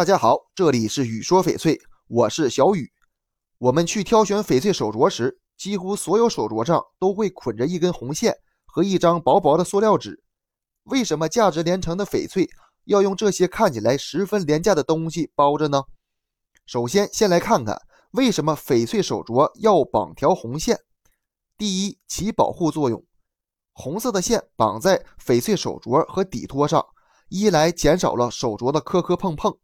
大家好，这里是雨说翡翠，我是小雨。我们去挑选翡翠手镯时，几乎所有手镯上都会捆着一根红线和一张薄薄的塑料纸。为什么价值连城的翡翠要用这些看起来十分廉价的东西包着呢？首先，先来看看为什么翡翠手镯要绑条红线。第一，起保护作用。红色的线绑在翡翠手镯和底托上，一来减少了手镯的磕磕碰碰，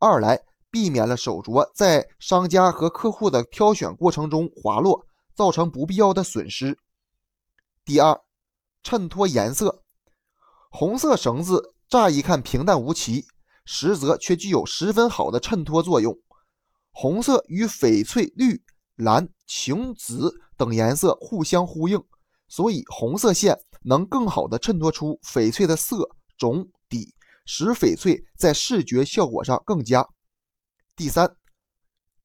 二来避免了手镯在商家和客户的挑选过程中滑落，造成不必要的损失。第二，衬托颜色。红色绳子乍一看平淡无奇，实则却具有十分好的衬托作用。红色与翡翠绿、蓝、青、紫。等颜色互相呼应，所以红色线能更好的衬托出翡翠的色、种、使翡翠在视觉效果上更佳。第三，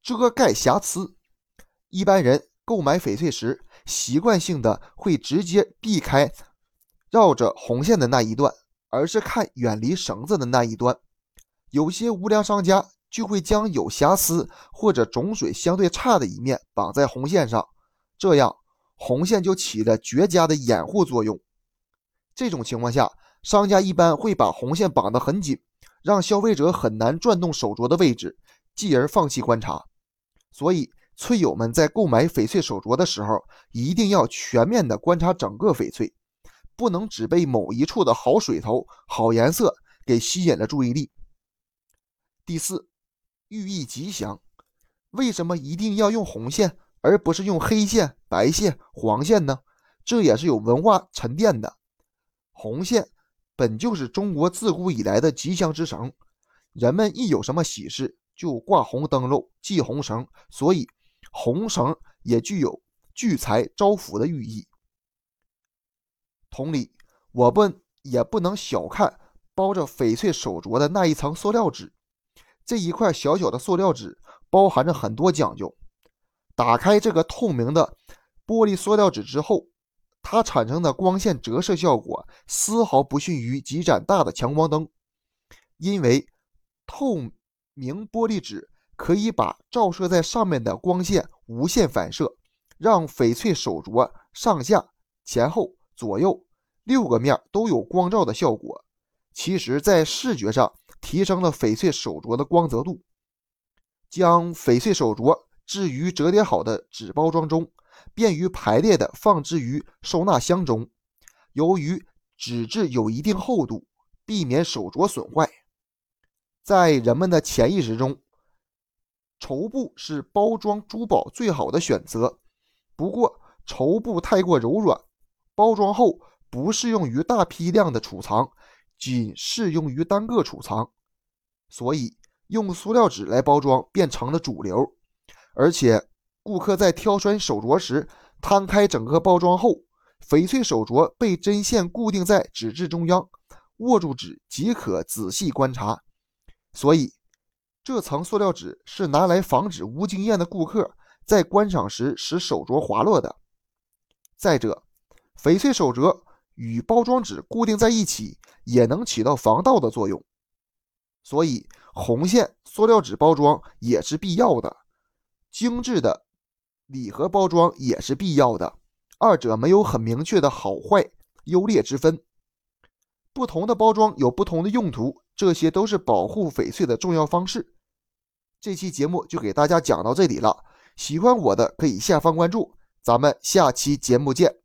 遮盖瑕疵。一般人购买翡翠时，习惯性的会直接避开绕着红线的那一段，而是看远离绳子的那一端。有些无良商家就会将有瑕疵或者种水相对差的一面绑在红线上。这样，红线就起了绝佳的掩护作用。这种情况下，商家一般会把红线绑得很紧，让消费者很难转动手镯的位置，继而放弃观察。所以，翠友们在购买翡翠手镯的时候，一定要全面的观察整个翡翠，不能只被某一处的好水头、好颜色给吸引了注意力。第四，寓意吉祥。为什么一定要用红线？而不是用黑线、白线、黄线呢？这也是有文化沉淀的。红线本就是中国自古以来的吉祥之绳，人们一有什么喜事就挂红灯笼、系红绳，所以红绳也具有聚财招福的寓意。同理，我们也不能小看包着翡翠手镯的那一层塑料纸，这一块小小的塑料纸包含着很多讲究。打开这个透明的玻璃塑料纸之后，它产生的光线折射效果丝毫不逊于几盏大的强光灯，因为透明玻璃纸可以把照射在上面的光线无限反射，让翡翠手镯上下、前后、左右六个面都有光照的效果。其实，在视觉上提升了翡翠手镯的光泽度，将翡翠手镯。置于折叠好的纸包装中，便于排列的放置于收纳箱中。由于纸质有一定厚度，避免手镯损坏。在人们的潜意识中，绸布是包装珠宝最好的选择。不过，绸布太过柔软，包装后不适用于大批量的储藏，仅适用于单个储藏。所以，用塑料纸来包装变成了主流。而且，顾客在挑选手镯时，摊开整个包装后，翡翠手镯被针线固定在纸质中央，握住纸即可仔细观察。所以，这层塑料纸是拿来防止无经验的顾客在观赏时使手镯滑落的。再者，翡翠手镯与包装纸固定在一起，也能起到防盗的作用。所以，红线塑料纸包装也是必要的。精致的礼盒包装也是必要的，二者没有很明确的好坏优劣之分。不同的包装有不同的用途，这些都是保护翡翠的重要方式。这期节目就给大家讲到这里了，喜欢我的可以下方关注，咱们下期节目见。